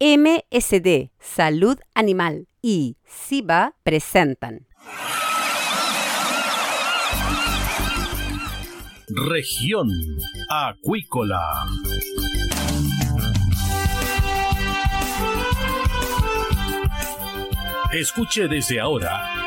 MSD, Salud Animal y SIBA presentan. Región Acuícola. Escuche desde ahora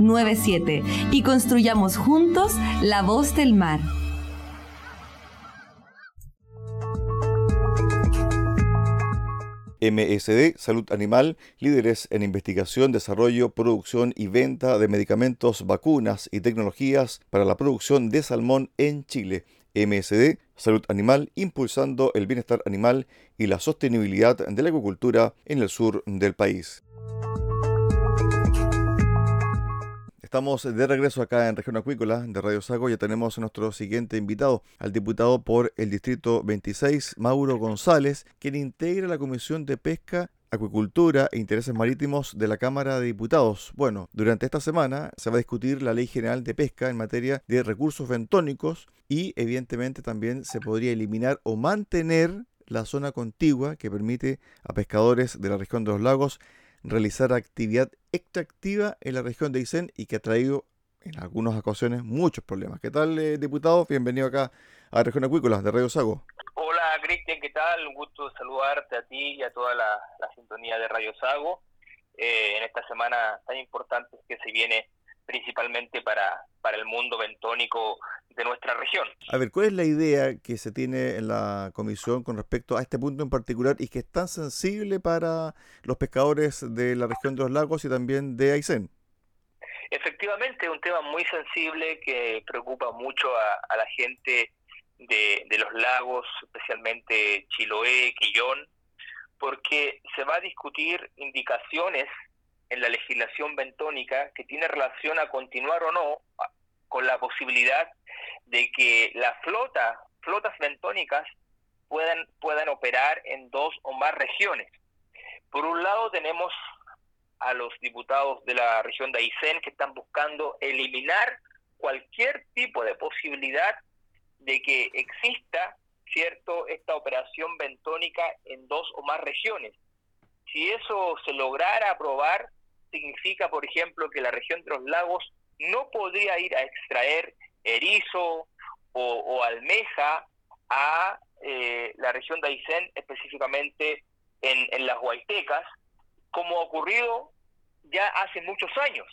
97 y construyamos juntos la voz del mar. MSD, Salud Animal, líderes en investigación, desarrollo, producción y venta de medicamentos, vacunas y tecnologías para la producción de salmón en Chile. MSD, Salud Animal, impulsando el bienestar animal y la sostenibilidad de la agricultura en el sur del país. Estamos de regreso acá en Región Acuícola de Radio Sago. Ya tenemos a nuestro siguiente invitado, al diputado por el Distrito 26, Mauro González, quien integra la Comisión de Pesca Acuicultura e Intereses Marítimos de la Cámara de Diputados. Bueno, durante esta semana se va a discutir la Ley General de Pesca en materia de recursos bentónicos y evidentemente también se podría eliminar o mantener la zona contigua que permite a pescadores de la región de los lagos realizar actividad extractiva en la región de Aysén y que ha traído en algunas ocasiones muchos problemas. ¿Qué tal, eh, diputado? Bienvenido acá a Región Acuícola de Radio Sago. Hola, Cristian, ¿qué tal? Un gusto saludarte a ti y a toda la, sintonía de Radio Sago eh, en esta semana tan importante que se viene principalmente para, para el mundo bentónico de nuestra región. A ver, ¿cuál es la idea que se tiene en la comisión con respecto a este punto en particular y que es tan sensible para los pescadores de la región de los lagos y también de Aysén? Efectivamente, es un tema muy sensible que preocupa mucho a, la gente de, de, los lagos, especialmente Chiloé, Quillón, porque se va a discutir indicaciones en la legislación bentónica que tiene relación a continuar o no con la posibilidad de que la flota, flotas bentónicas puedan, puedan operar en dos o más regiones. Por un lado tenemos a los diputados de la región de Aysén que están buscando eliminar cualquier tipo de posibilidad de que exista cierto esta operación bentónica en dos o más regiones. Si eso se lograra aprobar, significa, por ejemplo, que la región de los lagos no podría ir a extraer erizo o, almeja a eh, la región de Aysén, específicamente en, las Huaytecas, como ha ocurrido ya hace muchos años.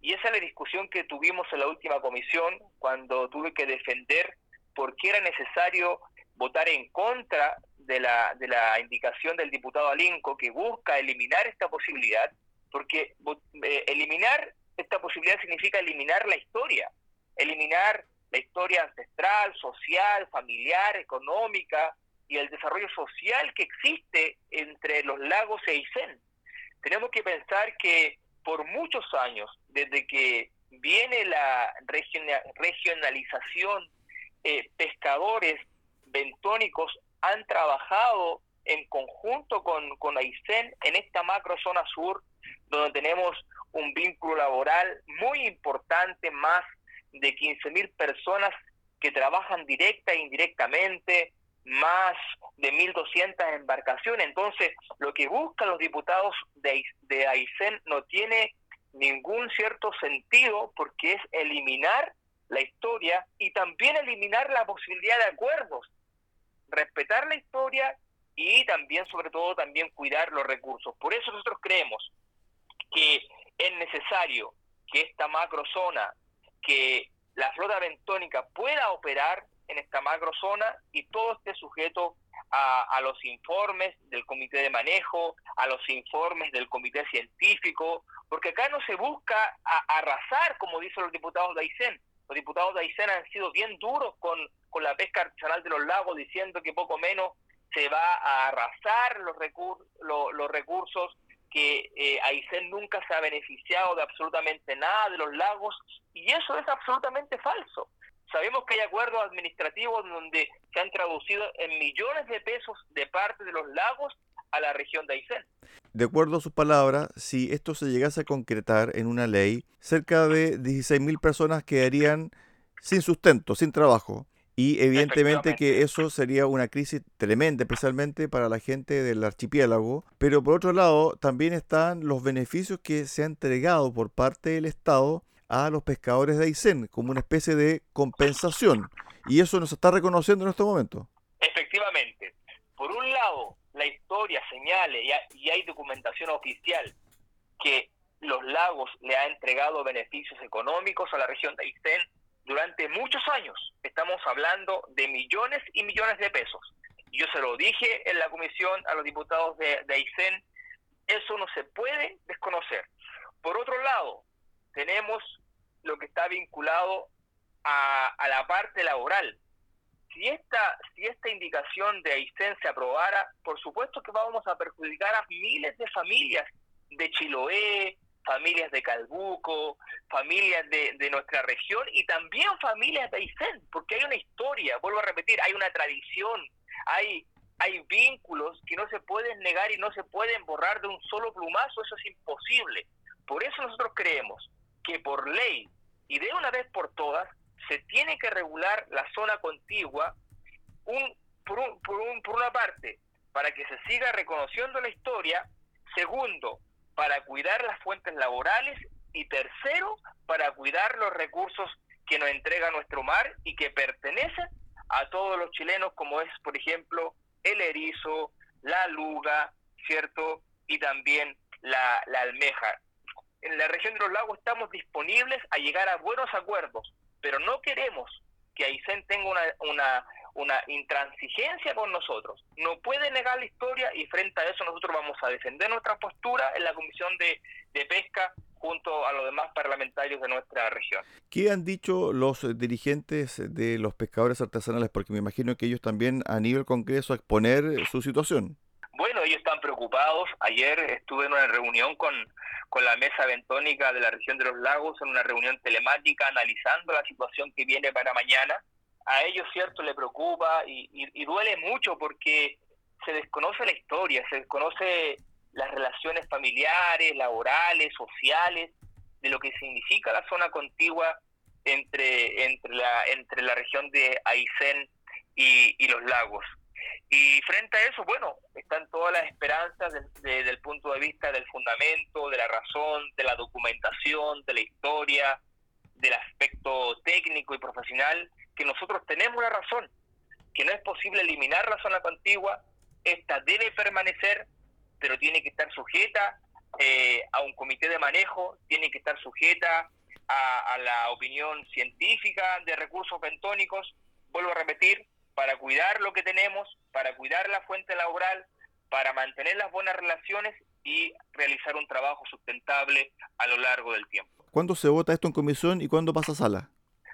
Y esa es la discusión que tuvimos en la última comisión cuando tuve que defender por qué era necesario votar en contra de la, de la indicación del diputado Alinco que busca eliminar esta posibilidad, porque eh, eliminar esta posibilidad significa eliminar la historia, eliminar la historia ancestral, social, familiar, económica y el desarrollo social que existe entre los lagos e Aysén. Tenemos que pensar que por muchos años, desde que viene la regionalización, eh, pescadores bentónicos han trabajado en conjunto con, con Aysén en esta macro zona sur, donde tenemos un vínculo laboral muy importante, más de 15.000 personas que trabajan directa e indirectamente, más de 1.200 embarcaciones. Entonces, lo que buscan los diputados de, de Aysén no tiene ningún cierto sentido porque es eliminar la historia y también eliminar la posibilidad de acuerdos, respetar la historia y también, sobre todo, también cuidar los recursos. Por eso nosotros creemos que es necesario que esta macrozona, que la flota bentónica pueda operar en esta macrozona y todo esté sujeto a, los informes del comité de manejo, a los informes del comité científico, porque acá no se busca arrasar, como dicen los diputados de Aysén. Los diputados de Aysén han sido bien duros con, con la pesca artesanal de los lagos, diciendo que poco menos se va a arrasar los, recur los recursos que eh, Aysén nunca se ha beneficiado de absolutamente nada de los lagos y eso es absolutamente falso. Sabemos que hay acuerdos administrativos donde se han traducido en millones de pesos de parte de los lagos a la región de Aysén. De acuerdo a sus palabras, si esto se llegase a concretar en una ley, cerca de 16.000 personas quedarían sin sustento, sin trabajo. Y evidentemente que eso sería una crisis tremenda, especialmente para la gente del archipiélago. Pero por otro lado, también están los beneficios que se han entregado por parte del Estado a los pescadores de Aysén como una especie de compensación. Y eso nos está reconociendo en este momento. Efectivamente. Por un lado, la historia señale y hay documentación oficial que los lagos le ha entregado beneficios económicos a la región de Aysén durante muchos años. Estamos hablando de millones y millones de pesos. Yo se lo dije en la comisión a los diputados de, de eso no se puede desconocer. Por otro lado, tenemos lo que está vinculado a, a la parte laboral. Si esta, si esta indicación de Aysén se aprobara, por supuesto que vamos a perjudicar a miles de familias de Chiloé, familias de Calbuco, familias de, nuestra región y también familias de Aysén, porque hay una historia, vuelvo a repetir, hay una tradición, hay, hay vínculos que no se pueden negar y no se pueden borrar de un solo plumazo, eso es imposible. Por eso nosotros creemos que por ley y de una vez por todas se tiene que regular la zona contigua un, por, un, por, un, por una parte para que se siga reconociendo la historia, segundo, para cuidar las fuentes laborales y tercero, para cuidar los recursos que nos entrega nuestro mar y que pertenecen a todos los chilenos, como es, por ejemplo, el erizo, la luga, ¿cierto? Y también la, la almeja. En la región de los lagos estamos disponibles a llegar a buenos acuerdos, pero no queremos que Aysén tenga una, una, una intransigencia con nosotros. No puede negar la historia y frente a eso nosotros vamos a defender nuestra postura en la Comisión de, de Pesca junto a los demás parlamentarios de nuestra región. ¿Qué han dicho los dirigentes de los pescadores artesanales? Porque me imagino que ellos también a nivel Congreso a exponer su situación. Bueno, ellos están preocupados. Ayer estuve en una reunión con, con la mesa bentónica de la región de los lagos, en una reunión telemática, analizando la situación que viene para mañana a ellos, cierto, le preocupa y, y, duele mucho porque se desconoce la historia, se desconoce las relaciones familiares, laborales, sociales, de lo que significa la zona contigua entre, entre, la, entre la región de Aysén y, y los lagos. Y frente a eso, bueno, están todas las esperanzas desde de, el punto de vista del fundamento, de la razón, de la documentación, de la historia, del aspecto técnico y profesional, que nosotros tenemos la razón, que no es posible eliminar la zona contigua, esta debe permanecer, pero tiene que estar sujeta eh, a un comité de manejo, tiene que estar sujeta a, a la opinión científica de recursos bentónicos, vuelvo a repetir, para cuidar lo que tenemos, para cuidar la fuente laboral, para mantener las buenas relaciones y realizar un trabajo sustentable a lo largo del tiempo. ¿Cuándo se vota esto en comisión y cuándo pasa a sala?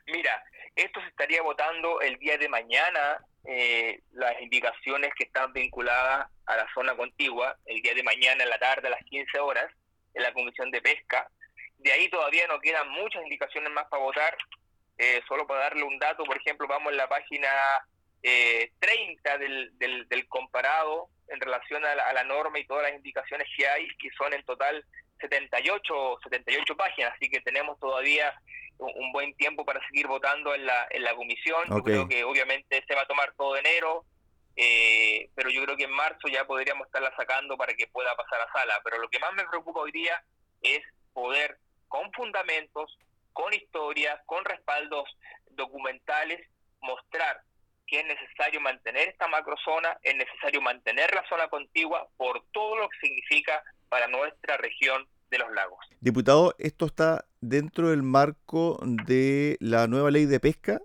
Mira, esto se estaría votando el día de mañana, eh, las indicaciones que están vinculadas a la zona contigua, el día de mañana en la tarde a las 15 horas, en la Comisión de Pesca. De ahí todavía no quedan muchas indicaciones más para votar. Eh, solo para darle un dato, por ejemplo, vamos en la página eh, 30 del, del, del, comparado en relación a la, a la, norma y todas las indicaciones que hay, que son en total 78, 78 páginas, así que tenemos todavía un, un buen tiempo para seguir votando en la, en la comisión. Okay. Yo creo que obviamente se va a tomar todo enero, eh, pero yo creo que en marzo ya podríamos estarla sacando para que pueda pasar a sala. Pero lo que más me preocupa hoy día es poder, con fundamentos, con historia, con respaldos documentales, mostrar que es necesario mantener esta macrozona, es necesario mantener la zona contigua por todo lo que significa para nuestra región de los lagos. Diputado, ¿esto está dentro del marco de la nueva ley de pesca?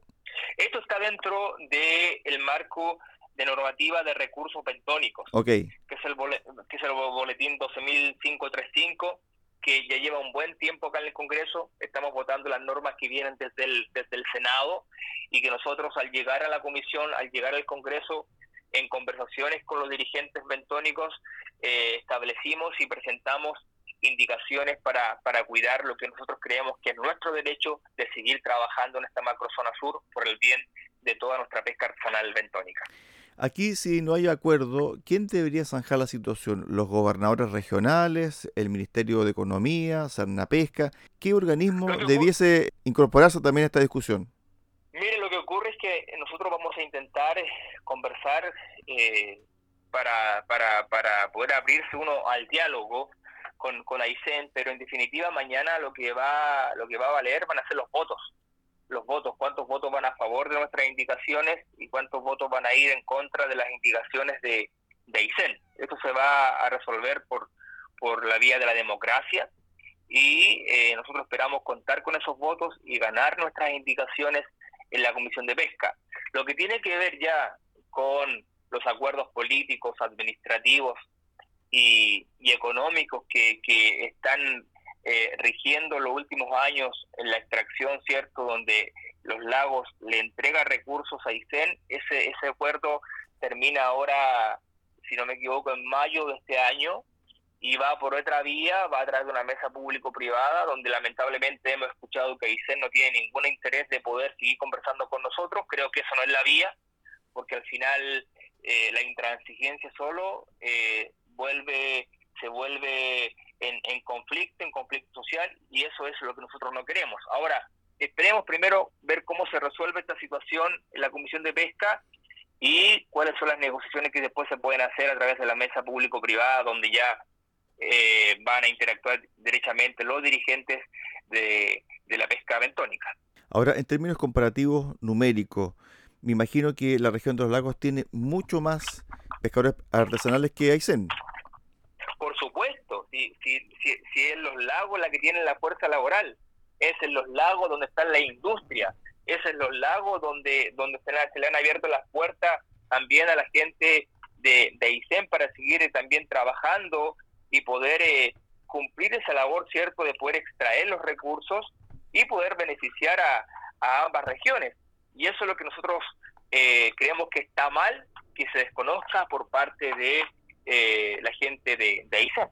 Esto está dentro del de marco de normativa de recursos bentónicos, okay. que, es el que es el boletín 12.535, que ya lleva un buen tiempo acá en el Congreso, estamos votando las normas que vienen desde el, desde el Senado y que nosotros al llegar a la comisión, al llegar al Congreso, en conversaciones con los dirigentes bentónicos, eh, establecimos y presentamos indicaciones para, para cuidar lo que nosotros creemos que es nuestro derecho de seguir trabajando en esta macrozona sur por el bien de toda nuestra pesca artesanal bentónica. Aquí, si no hay acuerdo, ¿quién debería zanjar la situación? ¿Los gobernadores regionales, el Ministerio de Economía, Pesca? ¿Qué organismo debiese incorporarse también a esta discusión? Mire, lo que ocurre es que nosotros vamos a intentar conversar eh, para, para, para poder abrirse uno al diálogo con, con AICEN, pero en definitiva mañana lo que va lo que va a valer van a ser los votos los votos, cuántos votos van a favor de nuestras indicaciones y cuántos votos van a ir en contra de las indicaciones de, de AICEN. Esto se va a resolver por, por la vía de la democracia y eh, nosotros esperamos contar con esos votos y ganar nuestras indicaciones en la Comisión de Pesca. Lo que tiene que ver ya con los acuerdos políticos, administrativos y, y económicos que, que están eh, rigiendo los últimos años en la extracción, ¿cierto? Donde los lagos le entrega recursos a ICEN, ese, ese acuerdo termina ahora, si no me equivoco, en mayo de este año y va por otra vía, va a través de una mesa público-privada, donde lamentablemente hemos escuchado que ICEN no tiene ningún interés de poder seguir conversando con nosotros, creo que eso no es la vía, porque al final eh, la intransigencia solo eh, vuelve se vuelve en, en, conflicto, en conflicto social, y eso es lo que nosotros no queremos. Ahora, esperemos primero ver cómo se resuelve esta situación en la Comisión de Pesca y cuáles son las negociaciones que después se pueden hacer a través de la mesa público-privada, donde ya eh, van a interactuar derechamente los dirigentes de, de la pesca bentónica. Ahora, en términos comparativos numéricos, me imagino que la región de los lagos tiene mucho más pescadores artesanales que Aysén. Por supuesto, si, si, si, si es los lagos la que tienen la fuerza laboral, es en los lagos donde está la industria, es en los lagos donde, donde se, le, se le han abierto las puertas también a la gente de, de ISEM para seguir también trabajando y poder eh, cumplir esa labor, ¿cierto?, de poder extraer los recursos y poder beneficiar a, ambas regiones. Y eso es lo que nosotros eh, creemos que está mal, que se desconozca por parte de eh, la gente de, de ISA.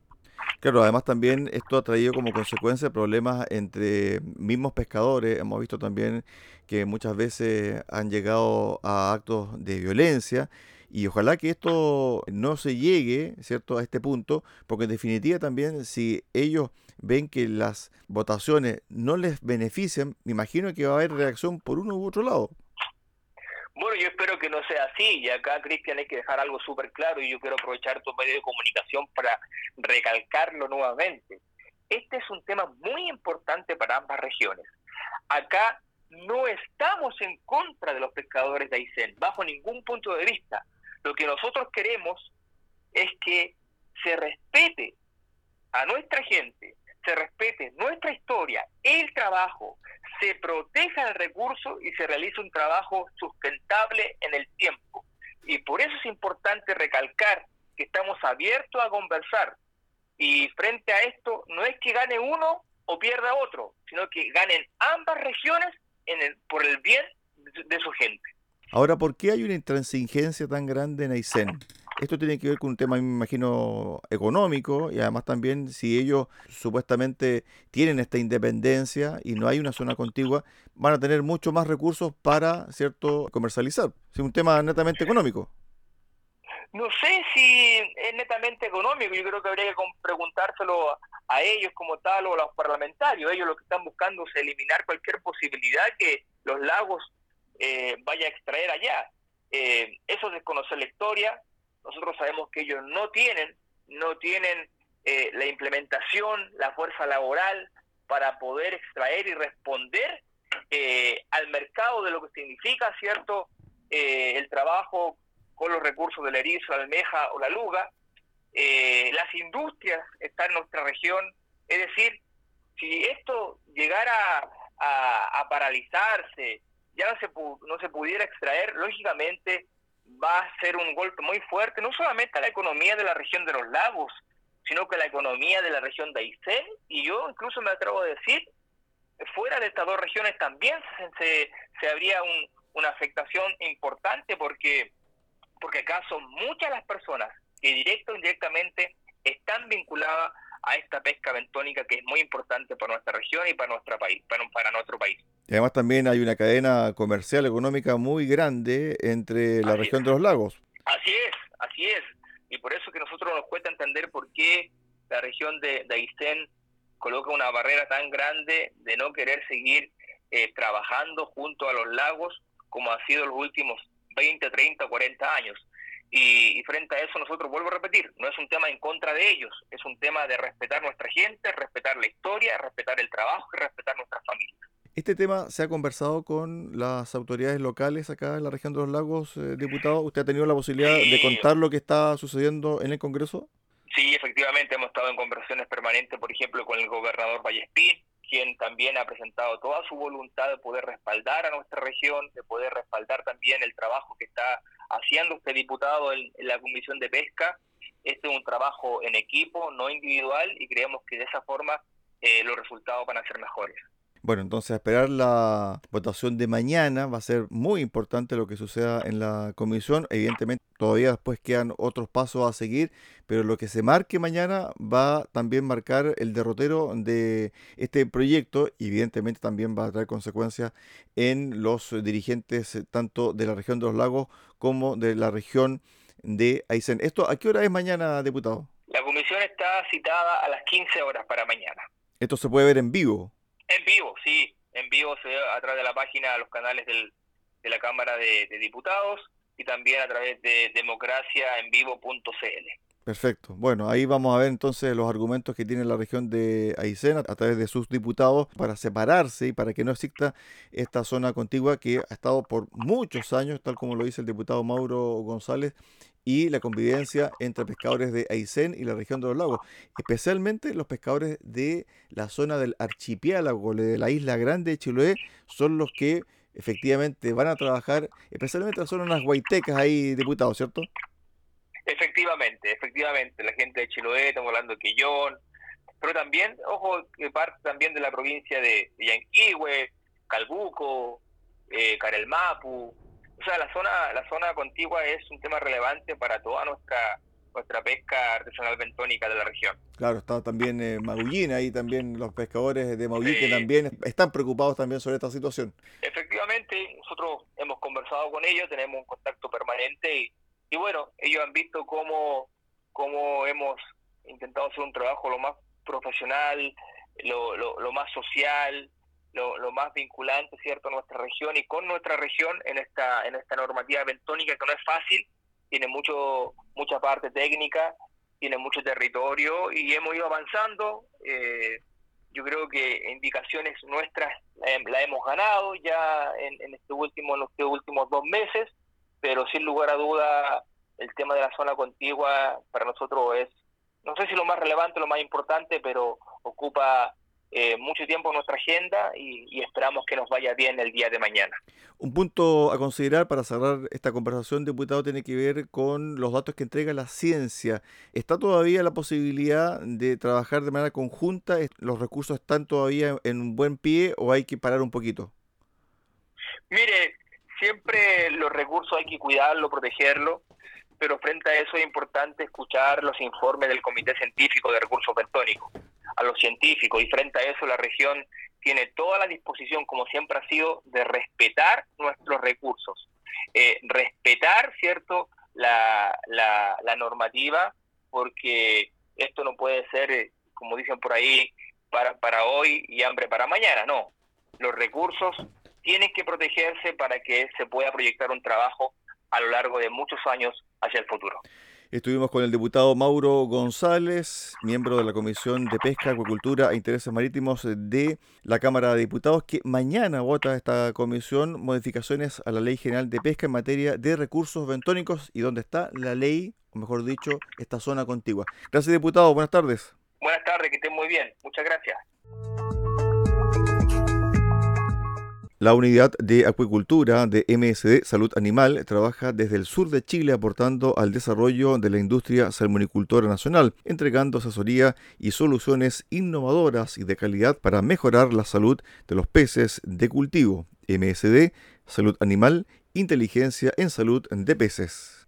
Claro, además también esto ha traído como consecuencia problemas entre mismos pescadores. Hemos visto también que muchas veces han llegado a actos de violencia y ojalá que esto no se llegue, ¿cierto?, a este punto, porque en definitiva también si ellos ven que las votaciones no les benefician, me imagino que va a haber reacción por uno u otro lado. Bueno, yo espero que no sea así, y acá, Cristian, hay que dejar algo súper claro, y yo quiero aprovechar tu medio de comunicación para recalcarlo nuevamente. Este es un tema muy importante para ambas regiones. Acá no estamos en contra de los pescadores de Aysén, bajo ningún punto de vista. Lo que nosotros queremos es que se respete a nuestra gente, se respete nuestra historia, el trabajo, se proteja el recurso y se realice un trabajo sustentable en el tiempo. Y por eso es importante recalcar que estamos abiertos a conversar. Y frente a esto, no es que gane uno o pierda otro, sino que ganen ambas regiones en el, por el bien de su gente. Ahora, ¿por qué hay una intransigencia tan grande en Aysén? Esto tiene que ver con un tema, me imagino, económico y además también si ellos supuestamente tienen esta independencia y no hay una zona contigua, van a tener mucho más recursos para, ¿cierto?, comercializar. Es un tema netamente económico. No sé si es netamente económico, yo creo que habría que preguntárselo a ellos como tal o a los parlamentarios. Ellos lo que están buscando es eliminar cualquier posibilidad que los lagos eh, vaya a extraer allá. Eh, eso es desconocer la historia, nosotros sabemos que ellos no tienen, no tienen eh, la implementación, la fuerza laboral para poder extraer y responder eh, al mercado de lo que significa, ¿cierto?, eh, el trabajo con los recursos del erizo, la almeja o la luga. las industrias están en nuestra región, es decir, si esto llegara a paralizarse, ya no se, no se pudiera extraer, lógicamente va a ser un golpe muy fuerte, no solamente a la economía de la región de los lagos, sino que a la economía de la región de Aysén, y yo incluso me atrevo a decir, fuera de estas dos regiones también se, se habría un, una afectación importante porque, porque acá son muchas las personas que directo o indirectamente están vinculadas a esta pesca bentónica que es muy importante para nuestra región y para nuestro país, para, para nuestro país. Y además también hay una cadena comercial económica muy grande entre la región de los lagos. Así es, así es. Y por eso que nosotros nos cuesta entender por qué la región de, de Aysén coloca una barrera tan grande de no querer seguir eh, trabajando junto a los lagos como ha sido los últimos 20, 30, 40 años. Y, frente a eso nosotros vuelvo a repetir, no es un tema en contra de ellos, es un tema de respetar nuestra gente, respetar la historia, respetar el trabajo y respetar nuestras familias. ¿Este tema se ha conversado con las autoridades locales acá en la región de los lagos, eh, diputado? ¿Usted ha tenido la posibilidad de contar lo que está sucediendo en el Congreso? Sí, efectivamente, hemos estado en conversaciones permanentes, por ejemplo, con el gobernador Vallespín, quien también ha presentado toda su voluntad de poder respaldar a nuestra región, de poder respaldar también el trabajo que está haciendo este diputado en, la Comisión de Pesca. Este es un trabajo en equipo, no individual, y creemos que de esa forma eh, los resultados van a ser mejores. Bueno, entonces esperar la votación de mañana va a ser muy importante lo que suceda en la comisión. Evidentemente todavía después quedan otros pasos a seguir, pero lo que se marque mañana va también marcar el derrotero de este proyecto y evidentemente también va a traer consecuencias en los dirigentes eh, tanto de la región de los lagos como de la región de Aysén. ¿Esto a qué hora es mañana, diputado? La comisión está citada a las 15 horas para mañana. ¿Esto se puede ver en vivo? En vivo, sí. En vivo se ve a través de la página, los canales del, de la Cámara de, Diputados y también a través de democraciaenvivo.cl. Perfecto. Bueno, ahí vamos a ver entonces los argumentos que tiene la región de Aysén a través de sus diputados para separarse y para que no exista esta zona contigua que ha estado por muchos años, tal como lo dice el diputado Mauro González, y la convivencia entre pescadores de Aysén y la región de los lagos, especialmente los pescadores de la zona del archipiélago de la isla grande de Chiloé, son los que efectivamente van a trabajar, especialmente son unas guaitecas ahí, diputados, ¿cierto? Efectivamente, efectivamente, la gente de Chiloé, estamos hablando de Quillón, pero también, ojo, que parte también de la provincia de Yanquihue, Calbuco, eh, Carelmapu, o sea, la zona, la zona contigua es un tema relevante para toda nuestra nuestra pesca artesanal bentónica de la región. Claro, está también eh, Magullín, ahí también los pescadores de Magullín que también están preocupados también sobre esta situación. Efectivamente, nosotros hemos conversado con ellos, tenemos un contacto permanente y, y bueno, ellos han visto cómo, cómo hemos intentado hacer un trabajo lo más profesional, lo, lo, lo más social, lo, más vinculante, ¿cierto?, a nuestra región y con nuestra región en esta, en esta normativa bentónica que no es fácil, tiene mucho, mucha parte técnica, tiene mucho territorio y hemos ido avanzando. Eh, yo creo que indicaciones nuestras la, hemos ganado ya en, en, este último, en estos últimos dos meses, pero sin lugar a duda el tema de la zona contigua para nosotros es, no sé si lo más relevante, lo más importante, pero ocupa eh, mucho tiempo en nuestra agenda y, esperamos que nos vaya bien el día de mañana. Un punto a considerar para cerrar esta conversación, diputado, tiene que ver con los datos que entrega la ciencia. ¿Está todavía la posibilidad de trabajar de manera conjunta? ¿Los recursos están todavía en un buen pie o hay que parar un poquito? Mire, siempre los recursos hay que cuidarlo, protegerlo, pero frente a eso es importante escuchar los informes del Comité Científico de Recursos Bentónicos a los científicos y frente a eso la región tiene toda la disposición, como siempre ha sido, de respetar nuestros recursos, eh, respetar, ¿cierto?, la, la, normativa, porque esto no puede ser, eh, como dicen por ahí, para, para hoy y hambre para mañana, no. Los recursos tienen que protegerse para que se pueda proyectar un trabajo a lo largo de muchos años hacia el futuro. Estuvimos con el diputado Mauro González, miembro de la Comisión de Pesca, Acuicultura e Intereses Marítimos de la Cámara de Diputados, que mañana vota esta comisión modificaciones a la Ley General de Pesca en materia de recursos bentónicos y donde está la ley, o mejor dicho, esta zona contigua. Gracias, diputado. Buenas tardes. Buenas tardes, que estén muy bien. Muchas gracias. La unidad de acuicultura de MSD Salud Animal trabaja desde el sur de Chile aportando al desarrollo de la industria salmonicultora nacional, entregando asesoría y soluciones innovadoras y de calidad para mejorar la salud de los peces de cultivo. MSD Salud Animal, inteligencia en salud de peces.